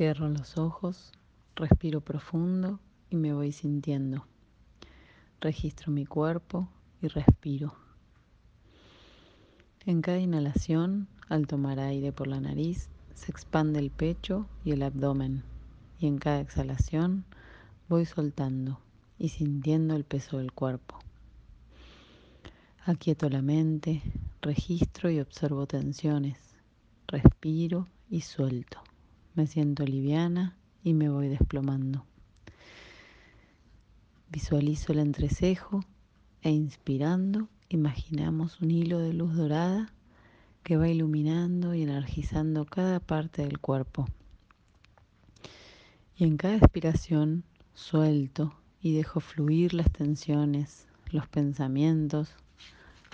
Cierro los ojos, respiro profundo y me voy sintiendo. Registro mi cuerpo y respiro. En cada inhalación, al tomar aire por la nariz, se expande el pecho y el abdomen. Y en cada exhalación voy soltando y sintiendo el peso del cuerpo. Aquieto la mente, registro y observo tensiones. Respiro y suelto. Me siento liviana y me voy desplomando. Visualizo el entrecejo e inspirando imaginamos un hilo de luz dorada que va iluminando y energizando cada parte del cuerpo. Y en cada expiración suelto y dejo fluir las tensiones, los pensamientos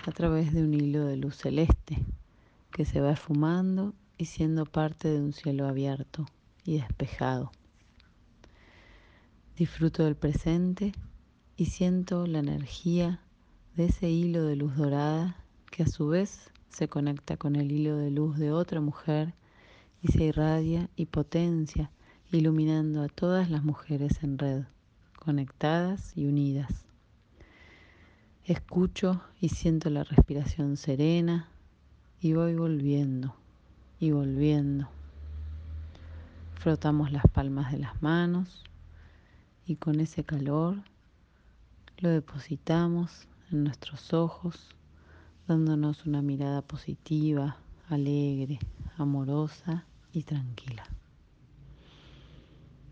a través de un hilo de luz celeste que se va esfumando y siendo parte de un cielo abierto y despejado. Disfruto del presente y siento la energía de ese hilo de luz dorada que a su vez se conecta con el hilo de luz de otra mujer y se irradia y potencia, iluminando a todas las mujeres en red, conectadas y unidas. Escucho y siento la respiración serena y voy volviendo y volviendo. Frotamos las palmas de las manos y con ese calor lo depositamos en nuestros ojos, dándonos una mirada positiva, alegre, amorosa y tranquila.